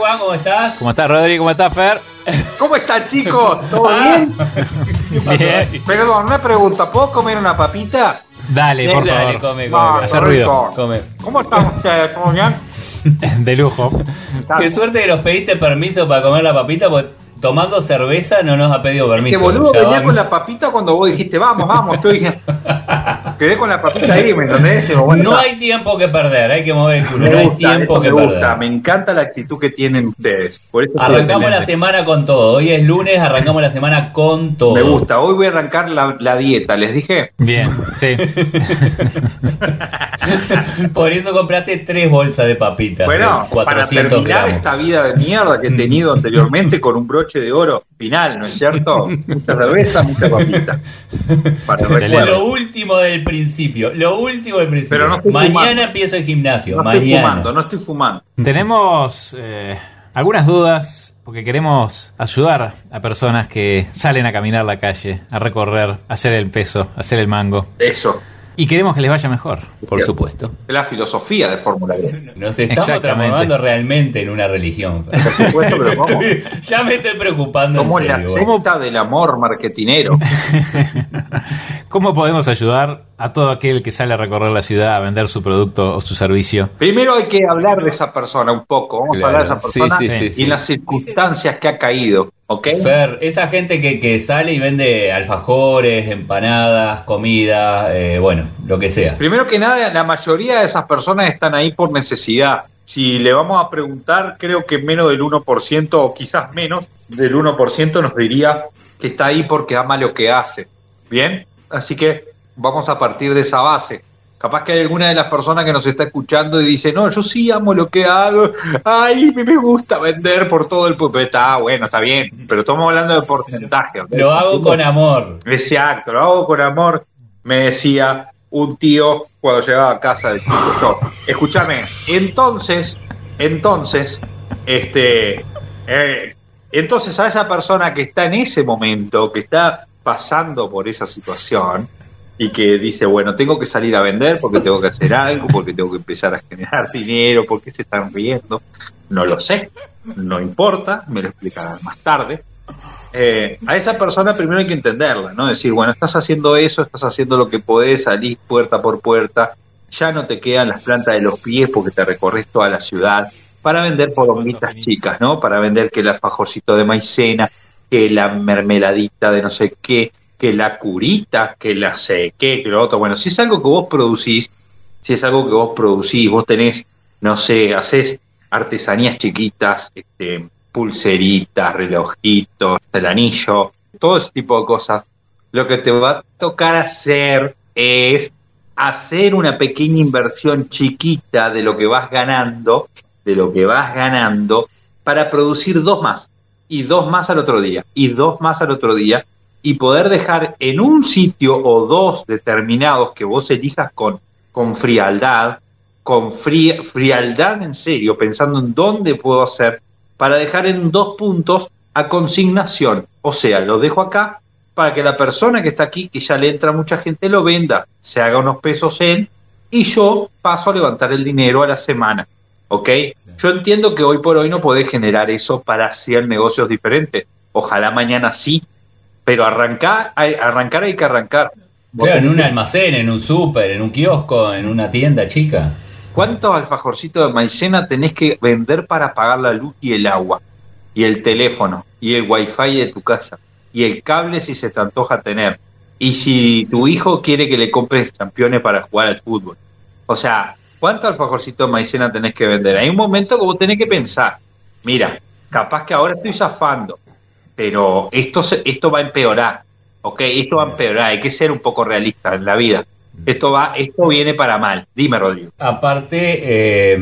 Juan, ¿cómo estás? ¿Cómo estás, Rodrigo? ¿Cómo estás, Fer? ¿Cómo están, chicos? ¿Todo bien? Bien. Perdón, una pregunta. ¿Puedo comer una papita? Dale, por Dale, favor. come, come, Ah, come. Hace qué ruido. Come. ¿Cómo están ustedes? ¿Cómo bien? De lujo. Qué suerte que nos pediste permiso para comer la papita, porque tomando cerveza no nos ha pedido Que permiso. boludo, Ya venía van- con la papita cuando vos dijiste, vamos, vamos. Estoy... Quedé con la papita ahí, ¿me entendés? Digo, bueno, No está. hay tiempo que perder, hay que mover el culo, Me no hay gusta, tiempo que me gusta. perder. Me encanta la actitud que tienen ustedes. Por eso estoy Arrancamos la semana con todo. Hoy es lunes, arrancamos la semana con todo. Me gusta. Hoy voy a arrancar la, la dieta, ¿les dije? Bien, sí. Por eso compraste tres bolsas de papitas. Bueno, de para 400 terminar gramos. esta vida de mierda que he tenido anteriormente con un broche de oro final, ¿no es cierto? Mucha cerveza, mucha papita. Para. Lo último del principio, lo último del principio. Pero no estoy Mañana fumando. empiezo el gimnasio, No estoy fumando, no estoy fumando. Tenemos eh, algunas dudas porque queremos ayudar a personas que salen a caminar la calle, a recorrer, a hacer el peso, a hacer el mango. Eso. Y queremos que les vaya mejor. Por supuesto. Es la filosofía de Fórmula E. Nos estamos transformando realmente en una religión. Por supuesto, pero ¿cómo? ya me estoy preocupando. en Somos la secta del amor marketinero. ¿Cómo podemos ayudar a todo aquel que sale a recorrer la ciudad a vender su producto o su servicio? Primero hay que hablar de esa persona un poco. Vamos Claro. a hablar de esa Sí, persona sí, sí, y sí. las circunstancias que ha caído. ¿Ok? Fer, esa gente que, que sale y vende alfajores, empanadas, comida, eh, bueno, lo que sea. Primero que nada, la mayoría de esas personas están ahí por necesidad. Si le vamos a preguntar, creo que menos del 1% o quizás menos del 1% nos diría que está ahí porque ama lo que hace. ¿Bien? Así que vamos a partir de esa base. Capaz que hay alguna de las personas que nos está escuchando y dice, no, yo sí amo lo que hago, ay, me gusta vender por todo el pueblo. Está bueno, está bien, pero estamos hablando de porcentaje. Lo hago con amor. Exacto, lo hago con amor, me decía un tío cuando llegaba a casa del chico. Escúchame, entonces, entonces, este, eh, entonces a esa persona que está en ese momento, que está pasando por esa situación y que dice, bueno, tengo que salir a vender porque tengo que hacer algo, porque tengo que empezar a generar dinero, porque se están riendo, no lo sé, no importa, me lo explicarán más tarde. Eh, a esa persona primero hay que entenderla, ¿no? Decir, bueno, estás haciendo eso, estás haciendo lo que podés, salís puerta por puerta, ya no te quedan las plantas de los pies porque te recorres toda la ciudad para vender poronguitas chicas, ¿no? Para vender que el alfajorcito de maicena, que la mermeladita de no sé qué, que la curita, que la sé qué, que lo otro. Bueno, si es algo que vos producís, si es algo que vos producís, vos tenés, no sé, haces artesanías chiquitas, este, pulseritas, relojitos, el anillo, todo ese tipo de cosas. Lo que te va a tocar hacer es hacer una pequeña inversión chiquita de lo que vas ganando, de lo que vas ganando, para producir dos más, y dos más al otro día, y dos más al otro día, y poder dejar en un sitio o dos determinados que vos elijas con, con frialdad, con fri- frialdad en serio, pensando en dónde puedo hacer, para dejar en dos puntos a consignación. O sea, lo dejo acá para que la persona que está aquí, que ya le entra mucha gente, lo venda, se haga unos pesos él, y yo paso a levantar el dinero a la semana. ¿Ok? Yo entiendo que hoy por hoy no podés generar eso para hacer negocios diferentes. Ojalá mañana sí, pero arrancar, hay, arrancar hay que arrancar. Claro, en un almacén, en un súper, en un kiosco, en una tienda chica. ¿Cuántos alfajorcitos de maicena tenés que vender para pagar la luz y el agua? Y el teléfono, y el wifi de tu casa, y el cable si se te antoja tener. Y si tu hijo quiere que le compres campeones para jugar al fútbol. O sea, ¿cuántos alfajorcitos de maicena tenés que vender? Hay un momento que vos tenés que pensar, mira, capaz que ahora estoy zafando, pero esto, se- esto va a empeorar. ¿ok? Esto va a empeorar, hay que ser un poco realista en la vida. Esto va, esto viene para mal. Dime, Rodrigo. Aparte, eh,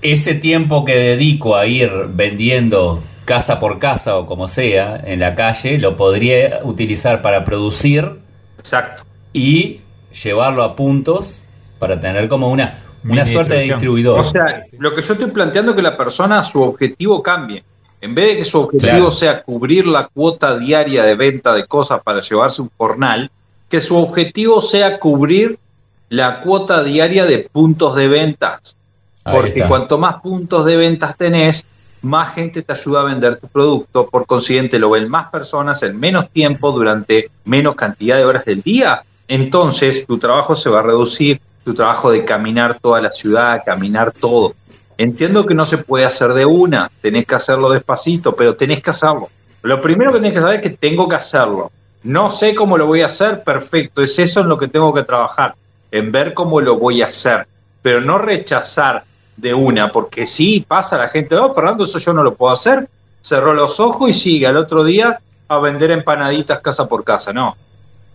ese tiempo que dedico a ir vendiendo casa por casa o como sea, en la calle, lo podría utilizar para producir Exacto. y llevarlo a puntos para tener como una, una suerte de distribuidor. O sea, lo que yo estoy planteando es que la persona, su objetivo cambie. En vez de que su objetivo Claro. sea cubrir la cuota diaria de venta de cosas para llevarse un jornal, que su objetivo sea cubrir la cuota diaria de puntos de ventas. Ahí Porque está. cuanto más puntos de ventas tenés, más gente te ayuda a vender tu producto. Por consiguiente, lo ven más personas en menos tiempo durante menos cantidad de horas del día. Entonces, tu trabajo se va a reducir, tu trabajo de caminar toda la ciudad, caminar todo. Entiendo que no se puede hacer de una, tenés que hacerlo despacito, pero tenés que hacerlo. Lo primero que tenés que saber es que tengo que hacerlo. No sé cómo lo voy a hacer, perfecto, es eso en lo que tengo que trabajar, en ver cómo lo voy a hacer, pero no rechazar de una, porque sí pasa la gente, oh, Fernando, eso yo no lo puedo hacer, cerró los ojos y sigue al otro día a vender empanaditas casa por casa, no.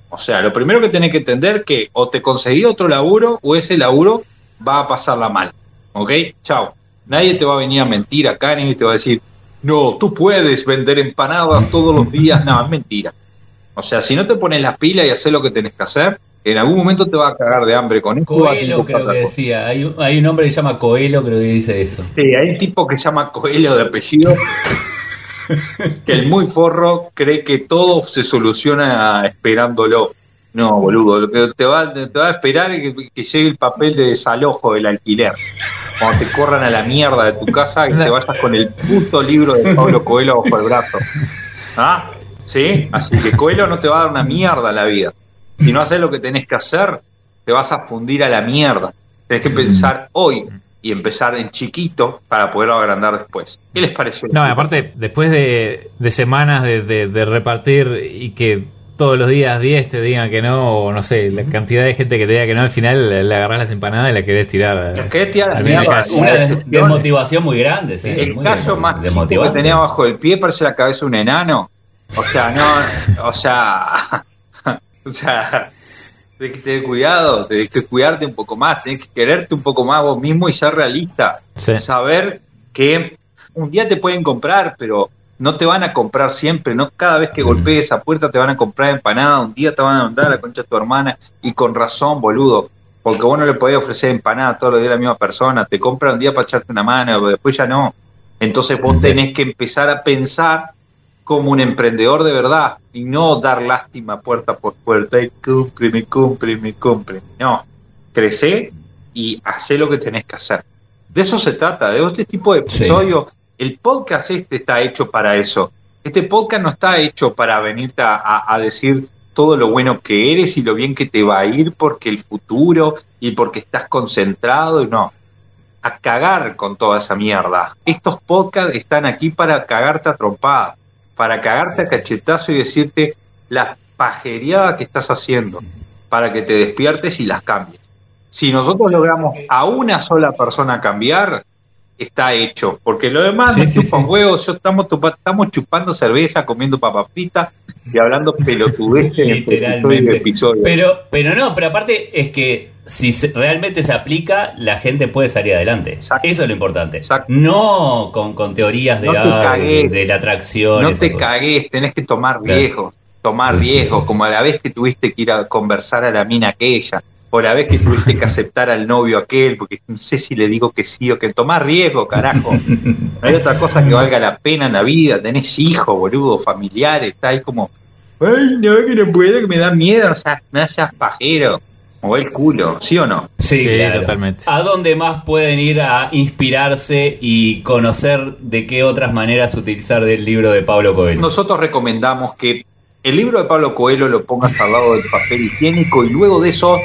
O sea, lo primero que tenés que entender que o te conseguí otro laburo o ese laburo va a pasarla mal. ¿Ok? Chao. Nadie te va a venir a mentir acá ni te va a decir, no, tú puedes vender empanadas todos los días. No, es mentira. O sea, si no te pones las pilas y haces lo que tenés que hacer, en algún momento te va a cagar de hambre con esto. Coelho creo que decía, hay un, hay un hombre que se llama Coelho creo que dice eso. Sí, hay un tipo que se llama Coelho de apellido, que el muy forro cree que todo se soluciona esperándolo. No, boludo, lo que te va, te va a esperar es que, llegue el papel de desalojo del alquiler. Cuando te corran a la mierda de tu casa y te vayas con el puto libro de Pablo Coelho bajo el brazo. ¿Ah? ¿Sí? Así que Coelho no te va a dar una mierda la vida. Si no haces lo que tenés que hacer, te vas a fundir a la mierda. Tenés que pensar hoy y empezar en chiquito para poderlo agrandar después. ¿Qué les pareció? No, aparte, después de, semanas de repartir y que todos los días 10 te digan que no, o no sé, la cantidad de gente que te diga que no, al final le agarrás las empanadas y la querés tirar. Los querés tirar la Al. Una des- desmotivación muy grande, sí. El muy desmo- más chico que tenía bajo el pie parece la cabeza de un enano. O sea, no, o sea, o sea, tenés que tener cuidado, tenés que cuidarte un poco más, tenés que quererte un poco más vos mismo y ser realista. Sí. Saber que un día te pueden comprar, pero no te van a comprar siempre, no cada vez que golpees esa puerta te van a comprar empanada, un día te van a mandar a la concha de tu hermana y con razón, boludo. Porque vos no le podés ofrecer empanada todos los días a la misma persona, te compra un día para echarte una mano, pero después ya no. Entonces vos tenés que empezar a pensar como un emprendedor de verdad y no dar lástima puerta por puerta y cúmpleme, cúmpleme, cúmpleme. No, crecé y hacé lo que tenés que hacer. De eso se trata, de este tipo de Sí. El podcast este está hecho para eso. Este podcast no está hecho para venirte a, decir todo lo bueno que eres y lo bien que te va a ir porque el futuro y porque estás concentrado no. A cagar con toda esa mierda. Estos podcasts están aquí para cagarte a trompada, para cagarte a cachetazo y decirte la pajereada que estás haciendo, para que te despiertes y las cambies. Si nosotros logramos a una sola persona cambiar, está hecho. Porque lo demás Sí, no sí. huevos, yo estamos, estamos chupando cerveza, comiendo papas fritas y hablando pelotudeces Literalmente. episodio. Pero, pero no, pero aparte es que si se- realmente se aplica, la gente puede salir adelante. Exacto. Eso es lo importante. Exacto. No con, con teorías de, No te ah, de, cagues. de la atracción. no te cagues, tenés que tomar Claro. riesgos, tomar riesgos, como a la vez que tuviste que ir a conversar a la mina aquella, o la vez que tuviste que aceptar al novio aquel, porque no sé si le digo que sí o que tomar riesgo, carajo. No hay otra cosa que valga la pena en la vida, tenés hijos, boludo, familiares, está ahí como, ay, no, que no puedo, que me da miedo, o sea, no seas pajero, o el culo, ¿sí o no? Sí, Sí, claro. totalmente. ¿A dónde más pueden ir a inspirarse y conocer de qué otras maneras utilizar del libro de Pablo Coelho? Nosotros recomendamos que el libro de Pablo Coelho lo pongas al lado del papel higiénico y luego de eso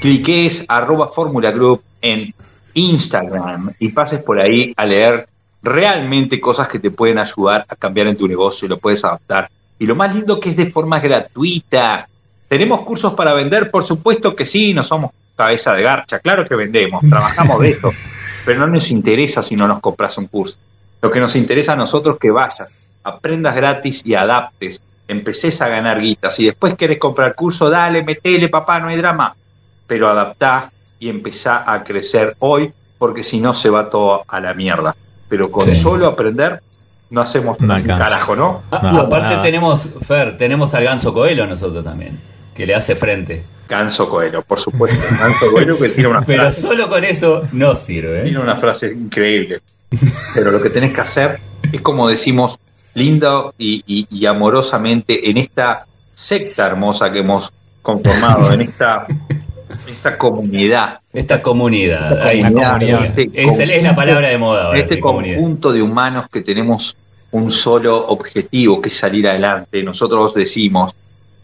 cliques arroba Fórmula Group en Instagram y pases por ahí a leer realmente cosas que te pueden ayudar a cambiar en tu negocio y lo puedes adaptar. Y lo más lindo que es de forma gratuita. ¿Tenemos cursos para vender? Por supuesto que sí, no somos cabeza de garcha, claro que vendemos, trabajamos de esto, pero no nos interesa si no nos compras un curso. Lo que nos interesa a nosotros es que vayas, aprendas gratis y adaptes, empeces a ganar guitas. Si después querés comprar curso, dale, metele, papá, no hay drama. Pero adaptá y empezá a crecer hoy, porque si no se va todo a la mierda. Pero con Sí. solo aprender, no hacemos No un carajo, ¿no? Ah, No, aparte nada. tenemos, Fer, tenemos al Ganso Coelho nosotros también, que le hace frente. Ganso Coelho, por supuesto. Ganso Coelho que tiene una Pero frase, solo con eso no sirve. tiene ¿eh? una frase increíble. Pero lo que tenés que hacer es como decimos, lindo y, y- y amorosamente en esta secta hermosa que hemos conformado, en esta, esta comunidad. Esta comunidad. ahí. comunidad. este Es, es la palabra de moda ahora, este sí, comunidad. conjunto de humanos que tenemos un solo objetivo, que es salir adelante. Nosotros decimos,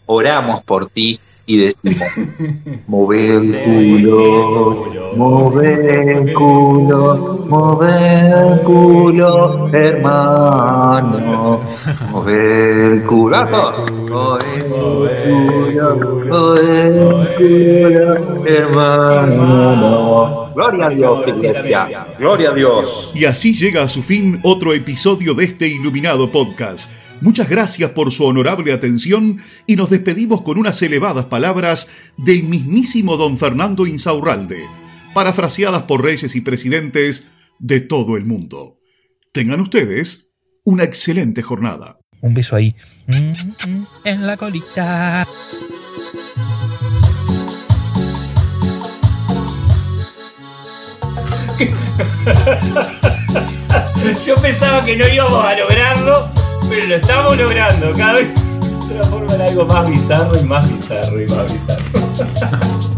oramos por ti y decimos, mover el culo, mover el culo, mover el culo, hermano, mover el culo, mover el culo, mover el culo, hermano. Gloria a Dios, iglesia. Gloria a Dios. Y así llega a su fin otro episodio de este iluminado podcast. Muchas gracias por su honorable atención y nos despedimos con unas elevadas palabras del mismísimo don Fernando Insaurralde, parafraseadas por reyes y presidentes de todo el mundo. Tengan ustedes una excelente jornada. Un beso ahí. En la colita. Yo pensaba que no íbamos a lograrlo, pero lo estamos logrando. Cada vez se transforma en algo más bizarro y más bizarro y más bizarro.